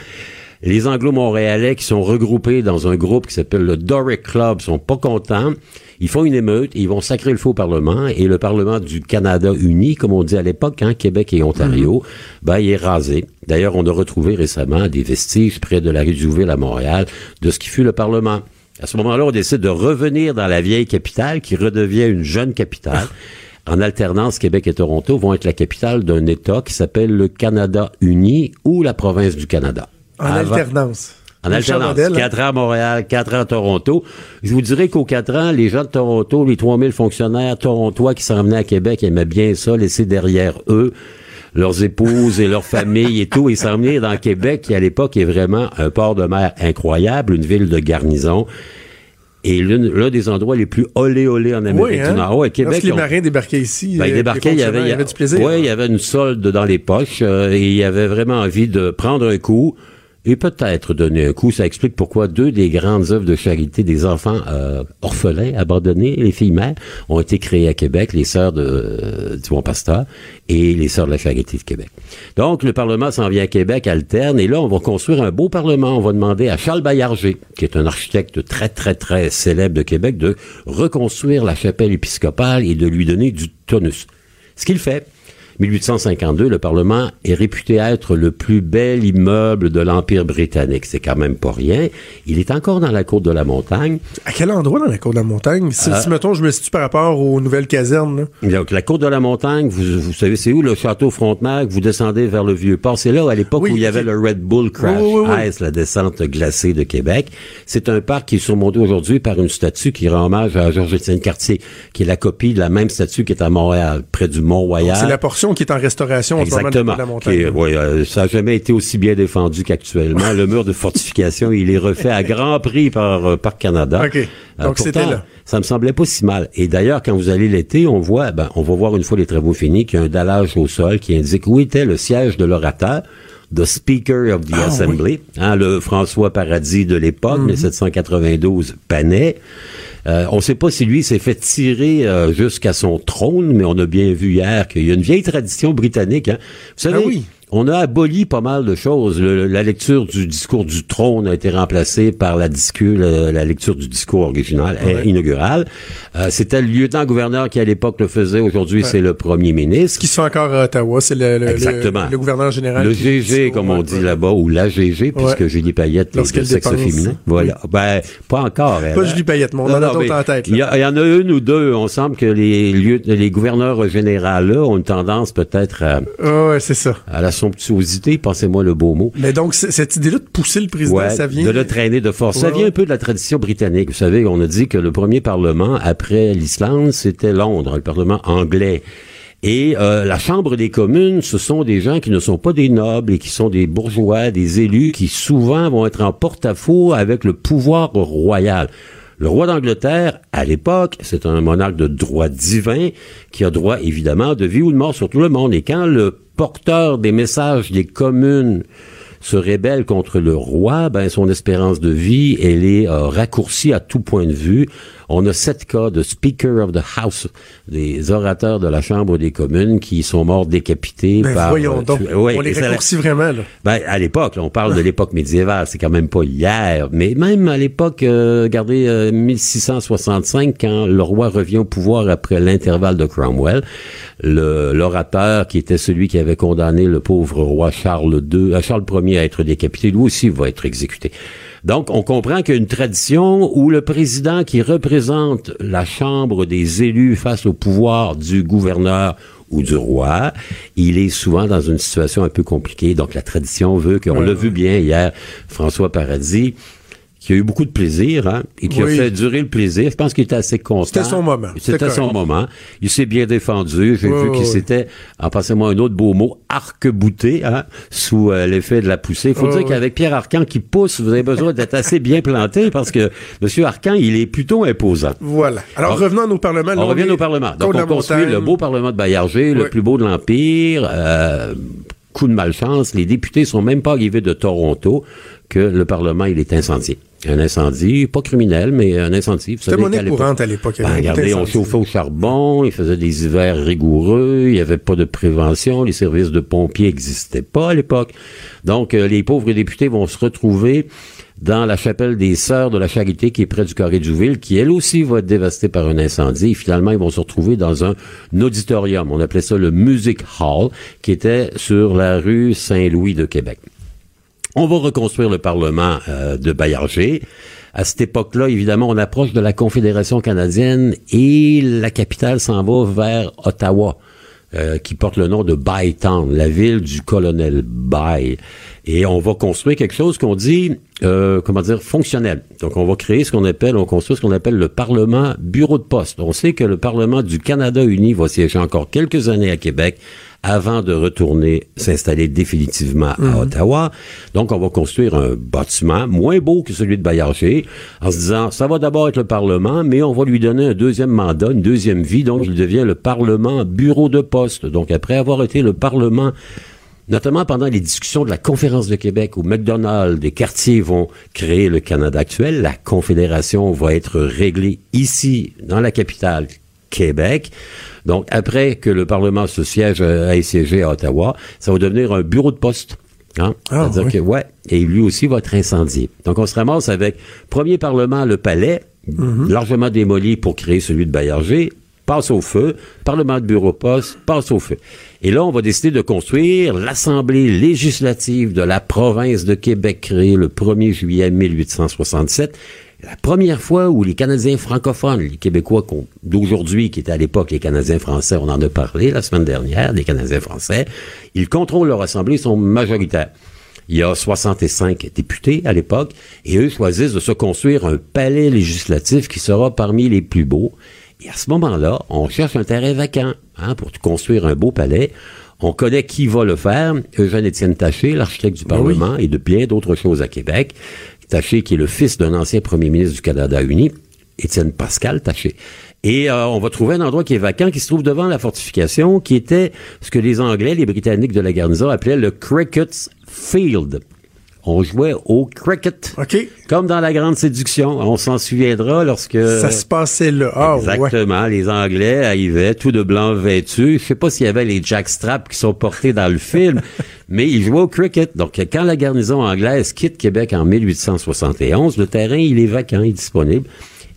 Les Anglo-Montréalais qui sont regroupés dans un groupe qui s'appelle le Doric Club sont pas contents. Ils font une émeute, et ils vont sacrer le au Parlement et le Parlement du Canada uni, comme on dit à l'époque, hein, Québec et Ontario, ben, il est rasé. D'ailleurs, on a retrouvé récemment des vestiges près de la rue Jouville à Montréal de ce qui fut le Parlement. À ce moment-là, on décide de revenir dans la vieille capitale qui redevient une jeune capitale. En alternance, Québec et Toronto vont être la capitale d'un État qui s'appelle le Canada uni ou la province du Canada. En Avant- alternance. en alternance. Hein? Quatre ans à Montréal, quatre ans à Toronto. Je vous dirais qu'aux quatre ans, les gens de Toronto, les 3000 fonctionnaires torontois qui s'en venaient à Québec aimaient bien ça, laisser derrière eux leurs épouses et leurs familles et tout, et s'en venir dans Québec, qui à l'époque est vraiment un port de mer incroyable, une ville de garnison, et l'un des endroits les plus olé olé en Amérique Oui, hein? du Nord. Ouais, Québec, Lorsque les on- marins débarquaient ici, ben, euh, il débarquait, les il y avait, fonctionnaires, il y avait du plaisir. Ouais, il y avait une solde dans les poches euh, et il y avait vraiment envie de prendre un coup et peut-être donner un coup. Ça explique pourquoi deux des grandes œuvres de charité des enfants euh, orphelins, abandonnés, les filles mères, ont été créées à Québec, les sœurs de, euh, du Bon Pasteur et les sœurs de la charité de Québec. Donc, le Parlement s'en vient à Québec, alterne, et là, on va construire un beau Parlement. On va demander à Charles Baillarger, qui est un architecte très, très, très célèbre de Québec, de reconstruire la chapelle épiscopale et de lui donner du tonus. Ce qu'il fait. 1852, le Parlement est réputé être le plus bel immeuble de l'Empire britannique. C'est quand même pas rien. Il est encore dans la côte de la montagne. À quel endroit dans la côte de la montagne? Si, Ah. si, mettons, je me situe par rapport aux nouvelles casernes, là. Donc, la côte de la montagne, vous, vous savez, c'est où le château Frontenac? Vous descendez vers le Vieux-Port. C'est là, à l'époque Oui, où il y avait le Red Bull Crash Oui, oui, oui. Ice, la descente glacée de Québec. C'est un parc qui est surmonté aujourd'hui par une statue qui rend hommage à Georges-Étienne Cartier, qui est la copie de la même statue qui est à Montréal, près du Mont-Royal. C'est la portion qui est en restauration en ce moment de la Exactement. montagne. Est- oui, euh, ça n'a jamais été aussi bien défendu qu'actuellement. Le mur de fortification, il est refait à grand prix par euh, Parc Canada. OK. Euh, Donc, c'était là. Ça me semblait pas si mal. Et d'ailleurs, quand vous allez l'été, on voit, ben, on va voir une fois les travaux finis, qu'il y a un dallage au sol qui indique où était le siège de l'orateur. The Speaker of the Ah, Assembly, hein, le François Paradis de l'époque, Mhm. 1792, Panet. Euh, on ne sait pas si lui s'est fait tirer euh, jusqu'à son trône, mais on a bien vu hier qu'il y a une vieille tradition britannique. Hein. Vous savez, Ah oui. On a aboli pas mal de choses. Le- la lecture du discours du trône a été remplacée par la, discu- la, la lecture du discours original, inaugural. Euh, C'était le lieutenant-gouverneur qui à l'époque le faisait. Aujourd'hui, c'est le premier ministre. Qui sont encore à Ottawa, c'est le, le, Exactement. le, le gouverneur général. Le GG, comme on dit là-bas, ou la GG, puisque Ouais. Julie Payette est de sexe féminin. Voilà. Ben, pas encore. elle. Pas Julie Payette, mais on en a d'autres en tête, Il y, en a une ou deux. On semble que les lieux, les gouverneurs généraux là ont une tendance peut-être à, ouais, c'est ça. à la somptuosité. Pensez-moi le beau mot. Mais donc, cette idée-là de pousser le président, Ouais, ça vient... de le traîner de force. Ça vient ouais. un peu de la tradition britannique. Vous savez, on a dit que le premier parlement après l'Islande, c'était Londres, le parlement anglais. Et euh, la Chambre des communes, ce sont des gens qui ne sont pas des nobles et qui sont des bourgeois, des élus qui souvent vont être en porte-à-faux avec le pouvoir royal. Le roi d'Angleterre, à l'époque, c'est un monarque de droit divin qui a droit évidemment de vie ou de mort sur tout le monde. Et quand le porteur des messages des communes se rébelle contre le roi, ben son espérance de vie, elle est euh, raccourcie à tout point de vue. On a sept cas de Speaker of the House, des orateurs de la Chambre des communes qui sont morts décapités Ben, par... voyons euh, donc. tu- ouais, on les raccourcit vraiment, là. ben, à l'époque, on parle de l'époque médiévale, c'est quand même pas hier, mais même à l'époque, euh, regardez, euh, 1665, quand le roi revient au pouvoir après l'intervalle de Cromwell, le- l'orateur qui était celui qui avait condamné le pauvre roi Charles II, euh, Charles Ier à être décapité, lui aussi va être exécuté. Donc, on comprend qu'il y a une tradition où le président qui représente la Chambre des élus face au pouvoir du gouverneur ou du roi, il est souvent dans une situation un peu compliquée. Donc, la tradition veut qu'on l'a vu bien hier, François Paradis, qui a eu beaucoup de plaisir, hein, et qui Oui. a fait durer le plaisir. Je pense qu'il était assez constant. C'était son moment. C'était son moment. Il s'est bien défendu. J'ai vu qu'il oui. s'était, en passez-moi un autre beau mot, arc-bouté, hein, sous euh, l'effet de la poussée. Il faut dire oui. qu'avec Pierre Arcan qui pousse, vous avez besoin d'être assez bien planté parce que Monsieur Arcan, il est plutôt imposant. Voilà. Alors, Alors, revenons à nos parlements. Là, On revient au Parlement. Donc, on construit montagne. le beau Parlement de Bayargé, le plus beau de l'Empire. Euh, coup de malchance, les députés sont même pas arrivés de Toronto que le Parlement, il est incendié. Un incendie, pas criminel, mais un incendie. C'était monnaie courante à l'époque. Ben, regardez, on chauffait au charbon, il faisait des hivers rigoureux, il n'y avait pas de prévention, les services de pompiers n'existaient pas à l'époque. Donc, euh, les pauvres députés vont se retrouver dans la chapelle des Sœurs de la Charité qui est près du carré de Jouville, qui elle aussi va être dévastée par un incendie. Et finalement, ils vont se retrouver dans un auditorium. On appelait ça le Music Hall, qui était sur la rue Saint-Louis de Québec. On va reconstruire le Parlement euh, de Bayargé. À cette époque-là, évidemment, on approche de la Confédération canadienne et la capitale s'en va vers Ottawa, euh, qui porte le nom de Bytown, la ville du colonel Bay. Et on va construire quelque chose qu'on dit, euh, comment dire, fonctionnel. Donc, on va créer ce qu'on appelle, on construit ce qu'on appelle le Parlement bureau de poste. On sait que le Parlement du Canada uni va siéger encore quelques années à Québec avant de retourner s'installer définitivement à Ottawa. Donc, on va construire un bâtiment moins beau que celui de Bayargé, en se disant, ça va d'abord être le Parlement, mais on va lui donner un deuxième mandat, une deuxième vie. Donc, il devient le Parlement bureau de poste. Donc, après avoir été le Parlement notamment pendant les discussions de la conférence de Québec où McDonald's, des quartiers vont créer le Canada actuel, la Confédération va être réglée ici, dans la capitale, Québec. Donc, après que le Parlement se siège, ait siégé à Ottawa, ça va devenir un bureau de poste. Hein? Ah, C'est-à-dire oui. que, ouais, et lui aussi va être incendié. Donc, on se ramasse avec premier Parlement, le Palais, Mhm. largement démoli pour créer celui de Bayargé, passe au feu, Parlement de bureau de poste, passe au feu. Et là, on va décider de construire l'Assemblée législative de la province de Québec, créée le 1er juillet 1867. La première fois où les Canadiens francophones, les Québécois d'aujourd'hui, qui étaient à l'époque les Canadiens français, on en a parlé la semaine dernière, des Canadiens français, ils contrôlent leur Assemblée, ils sont majoritaires. Il y a 65 députés à l'époque, et eux choisissent de se construire un palais législatif qui sera parmi les plus beaux. Et à ce moment-là, on cherche un terrain vacant hein, pour construire un beau palais. On connaît qui va le faire. Eugène-Étienne Taché, l'architecte du Parlement, et de bien d'autres choses à Québec. Taché, qui est le fils d'un ancien premier ministre du Canada uni, Étienne Pascal Taché. Et euh, on va trouver un endroit qui est vacant, qui se trouve devant la fortification, qui était ce que les Anglais, les Britanniques de la garnison appelaient le Cricket's Field. On jouait au cricket. OK. Comme dans la grande séduction. On s'en souviendra lorsque... Ça se passait là. Ouais. Exactement. Les Anglais arrivaient tout de blanc vêtus. Je sais pas s'il y avait les jackstraps qui sont portés dans le film, Mais il jouait au cricket. Donc, quand la garnison anglaise quitte Québec en 1871, le terrain, il est vacant, il est disponible.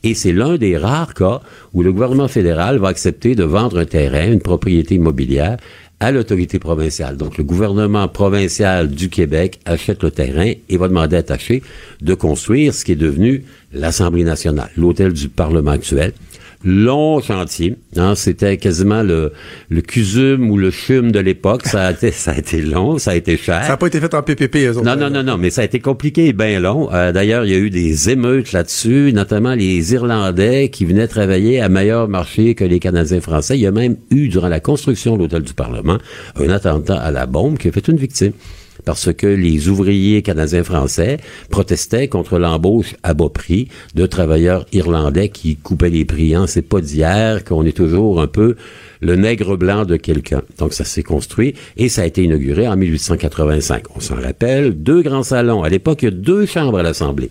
Et c'est l'un des rares cas où le gouvernement fédéral va accepter de vendre un terrain, une propriété immobilière, à l'autorité provinciale. Donc, le gouvernement provincial du Québec achète le terrain et va demander à Taché de construire ce qui est devenu l'Assemblée nationale, l'hôtel du Parlement actuel long chantier. Hein, c'était quasiment le, le CUSUM ou le CHUM de l'époque. Ça a été, ça a été long, ça a été cher. Ça n'a pas été fait en PPP, eux autres. Non, non, non, non, mais ça a été compliqué et bien long. Euh, D'ailleurs, il y a eu des émeutes là-dessus, notamment les Irlandais qui venaient travailler à meilleur marché que les Canadiens français. Il y a même eu, durant la construction de l'hôtel du Parlement, un attentat à la bombe qui a fait une victime parce que les ouvriers canadiens-français protestaient contre l'embauche à bas prix de travailleurs irlandais qui coupaient les prix. Hein. C'est pas d'hier qu'on est toujours un peu le nègre blanc de quelqu'un. Donc ça s'est construit et ça a été inauguré en 1885. On s'en rappelle, deux grands salons. À l'époque, il y a deux chambres à l'Assemblée.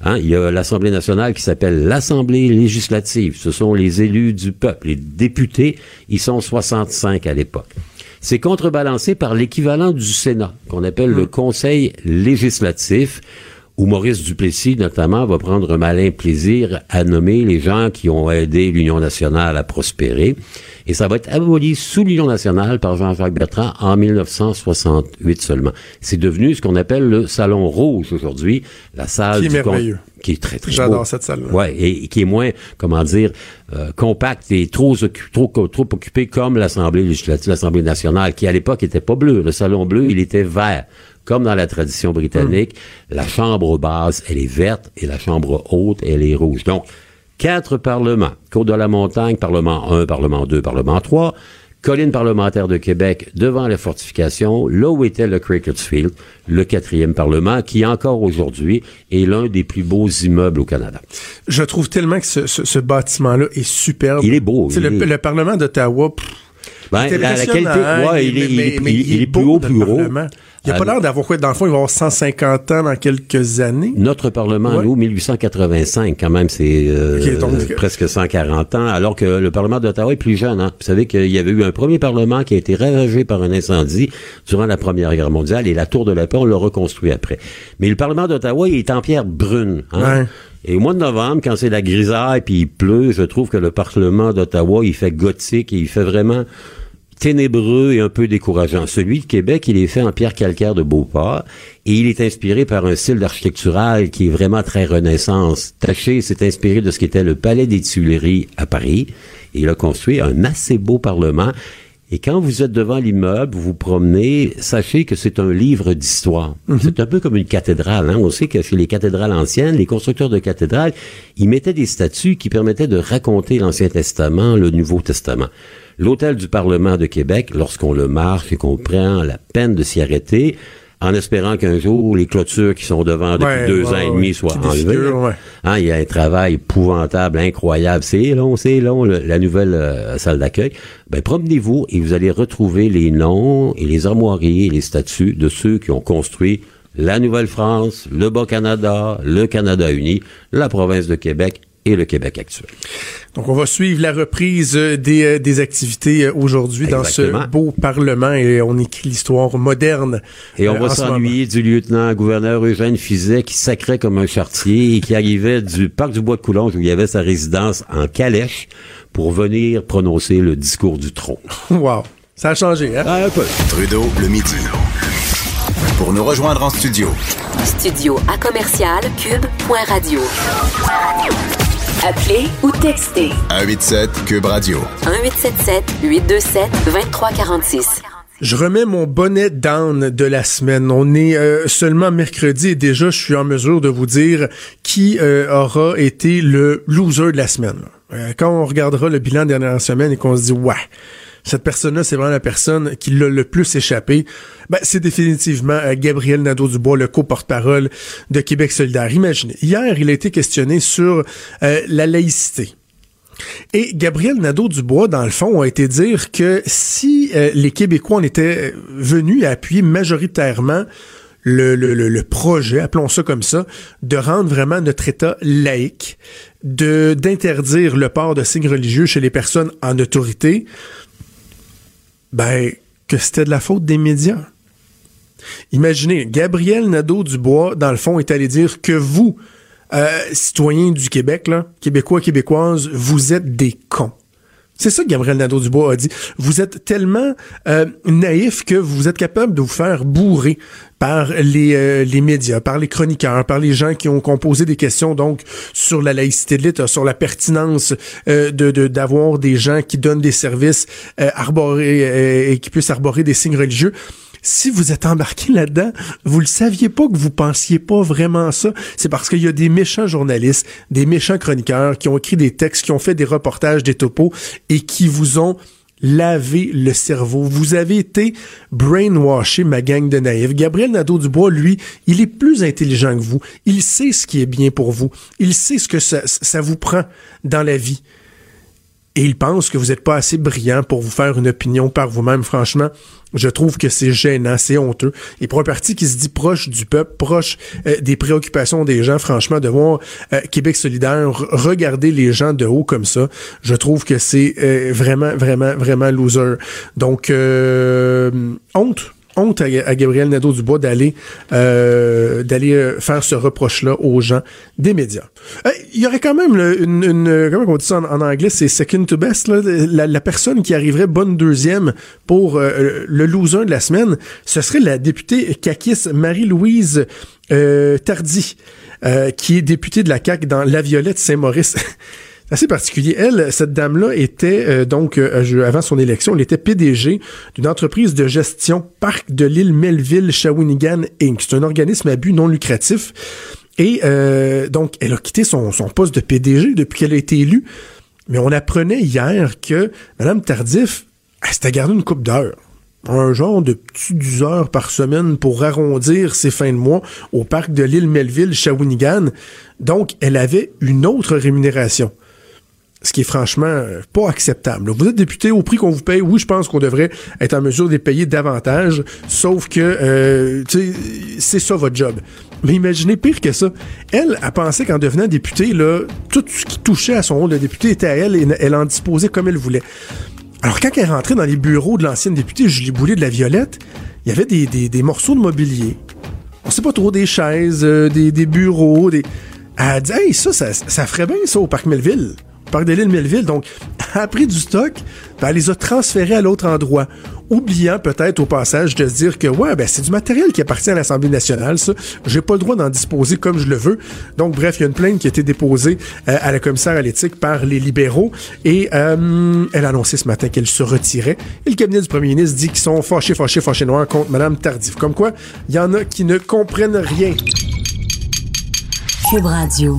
Hein, il y a l'Assemblée nationale qui s'appelle l'Assemblée législative. Ce sont les élus du peuple. Les députés, ils sont 65 à l'époque. C'est contrebalancé par l'équivalent du Sénat, qu'on appelle le Conseil législatif, où Maurice Duplessis, notamment, va prendre un malin plaisir à nommer les gens qui ont aidé l'Union nationale à prospérer. Et ça va être aboli sous l'Union nationale par Jean-Jacques Bertrand en 1968 seulement. C'est devenu ce qu'on appelle le Salon Rouge aujourd'hui, la salle Qui est du merveilleux. qui est très très J'adore cette salle-là. Ouais, et, qui est moins, comment dire, euh, compacte et trop, trop, trop occupé comme l'Assemblée législative, l'Assemblée nationale, qui à l'époque était pas bleu. Le salon bleu, il était vert. Comme dans la tradition britannique, la chambre basse, elle est verte et la chambre haute, elle est rouge. Donc, quatre parlements. Côte de la Montagne, Parlement 1, Parlement 2, Parlement 3. Colline parlementaire de Québec devant la fortification, là où était le Cricket Field, le quatrième parlement, qui encore aujourd'hui est l'un des plus beaux immeubles au Canada. Je trouve tellement que ce, ce- ce bâtiment-là est superbe. Il est beau, C'est il le, est- le Parlement d'Ottawa. Ben, la, qualité, hein, ouais, il, est, il, est- mais- mais il- il est plus haut, plus gros. Il n'y a pas l'air d'avoir quoi. Dans le fond, il va avoir 150 ans dans quelques années. Notre Parlement, Ouais. nous, 1885, quand même, c'est euh, donc- euh, presque 140 ans, alors que le Parlement d'Ottawa est plus jeune. Hein. Vous savez qu'il y avait eu un premier Parlement qui a été ravagé par un incendie durant la Première Guerre mondiale et la Tour de la Paix, on l'a reconstruit après. Mais le Parlement d'Ottawa, il est en pierre brune. Hein. Ouais. Et au mois de novembre, quand c'est la grisaille puis il pleut, je trouve que le Parlement d'Ottawa, il fait gothique et il fait vraiment ténébreux et un peu décourageant. Celui de Québec, il est fait en pierre calcaire de Beauport et il est inspiré par un style architectural qui est vraiment très renaissance. Taché s'est inspiré de ce qu'était le Palais des Tuileries à Paris et il a construit un assez beau parlement. Et quand vous êtes devant l'immeuble, vous vous promenez, sachez que c'est un livre d'histoire. C'est un peu comme une cathédrale. Hein? On sait que chez les cathédrales anciennes, les constructeurs de cathédrales, ils mettaient des statues qui permettaient de raconter l'Ancien Testament, le Nouveau Testament. L'hôtel du Parlement de Québec, lorsqu'on le marche et qu'on prend la peine de s'y arrêter, en espérant qu'un jour les clôtures qui sont devant depuis Ouais, deux ouais, ans et demi soient enlevées. ouais. Hein, il y a un travail épouvantable, incroyable. C'est long, c'est long, le- la nouvelle euh, salle d'accueil. Ben, promenez-vous et vous allez retrouver les noms et les armoiries et les statues de ceux qui ont construit la Nouvelle-France, le Bas-Canada, le Canada uni, la province de Québec et le Québec actuel. Donc, on va suivre la reprise euh, des, euh, des activités euh, aujourd'hui dans ce beau Parlement et on écrit l'histoire moderne. Et on euh, va s'ennuyer du lieutenant-gouverneur Eugène Fizet qui sacrait comme un chartier et qui arrivait du parc du Bois de Coulonge où il y avait sa résidence en calèche pour venir prononcer le discours du trône. Wow. Ça a changé, hein? Ah, un peu. Trudeau le midi. Pour nous rejoindre en studio, Studio à commercial cube.radio. Appelez ou textez 187 Cube Radio. 1877 827 2346. Je remets mon bonnet down de la semaine. On est euh, seulement mercredi et déjà je suis en mesure de vous dire qui euh, aura été le loser de la semaine. Euh, quand on regardera le bilan de la dernière semaine et qu'on se dit ouais, cette personne-là, c'est vraiment la personne qui l'a le plus échappé. Ben, c'est définitivement euh, Gabriel Nadeau-Dubois, le co-porte-parole de Québec solidaire. Imaginez, hier, il a été questionné sur euh, la laïcité. Et Gabriel Nadeau-Dubois, dans le fond, a été dire que si euh, les Québécois en étaient euh, venus à appuyer majoritairement le, le, le, le projet, appelons ça comme ça, de rendre vraiment notre État laïque, de d'interdire le port de signes religieux chez les personnes en autorité, ben que c'était de la faute des médias. Imaginez, Gabriel Nadeau-Dubois, dans le fond, est allé dire que vous, euh, citoyens du Québec, là, Québécois, Québécoises, vous êtes des cons. C'est ça que Gabriel Nadeau-Dubois a dit. Vous êtes tellement euh, naïf que vous êtes capable de vous faire bourrer par les, euh, les médias, par les chroniqueurs, par les gens qui ont composé des questions donc sur la laïcité de l'État, sur la pertinence euh, de d'avoir des gens qui donnent des services arborés et qui puissent arborer des signes religieux si vous êtes embarqué là-dedans, vous le saviez pas que vous pensiez pas vraiment ça. C'est parce qu'il y a des méchants journalistes, des méchants chroniqueurs qui ont écrit des textes, qui ont fait des reportages, des topos et qui vous ont lavé le cerveau. Vous avez été brainwashé, ma gang de naïfs. Gabriel Nadeau-Dubois, lui, il est plus intelligent que vous. Il sait ce qui est bien pour vous. Il sait ce que ça, ça vous prend dans la vie. Et il pense que vous n'êtes pas assez brillant pour vous faire une opinion par vous-même. Franchement, je trouve que c'est gênant, c'est honteux. Et pour un parti qui se dit proche du peuple, proche euh, des préoccupations des gens, franchement, de voir euh, Québec solidaire regarder les gens de haut comme ça, je trouve que c'est euh, vraiment, vraiment, vraiment loser. Donc, honte honte à, Gabriel Nadeau-Dubois d'aller euh, d'aller euh, faire ce reproche-là aux gens des médias. Euh, il y aurait quand même une, une, comment on dit ça en, anglais, c'est second to best, là, la, personne qui arriverait bonne deuxième pour le loser de la semaine, ce serait la députée Kakis Marie-Louise Tardy, qui est députée de la CAQ dans La Violette Saint-Maurice. assez particulier. Elle, cette dame-là était euh, donc euh, avant son élection, elle était PDG d'une entreprise de gestion Parc de l'île Melville Shawinigan Inc. C'est un organisme à but non lucratif. Et euh, donc, elle a quitté son, son poste de PDG depuis qu'elle a été élue. Mais on apprenait hier que Mme Tardif, elle s'était gardée une coupe d'heures un genre de petit 10 heures par semaine pour arrondir ses fins de mois au parc de l'île Melville, Shawinigan. Donc, elle avait une autre rémunération ce qui est franchement euh, pas acceptable. Vous êtes député au prix qu'on vous paye, oui, je pense qu'on devrait être en mesure de les payer davantage, sauf que euh, c'est ça votre job. Mais imaginez pire que ça. Elle a pensé qu'en devenant députée, là, tout ce qui touchait à son rôle de député était à elle et elle en disposait comme elle voulait. Alors quand elle est rentrée dans les bureaux de l'ancienne députée Julie Boulay de la Violette, il y avait des, morceaux de mobilier. On sait pas trop, des chaises, euh, des, bureaux, des... Elle a dit, hey, ça, ça ferait bien ça au Parc Melville. Parc de l'île Melville. Donc, a pris du stock, ben, elle les a transférés à l'autre endroit. Oubliant peut-être au passage de se dire que ouais, ben c'est du matériel qui appartient à l'Assemblée nationale, ça. J'ai pas le droit d'en disposer comme je le veux. Donc bref, il y a une plainte qui a été déposée euh, à la commissaire à l'éthique par les libéraux et euh, elle a annoncé ce matin qu'elle se retirait. Et le cabinet du premier ministre dit qu'ils sont fâchés, fâchés, fâchés noirs contre Madame Tardif. Comme quoi, il y en a qui ne comprennent rien. Cube Radio.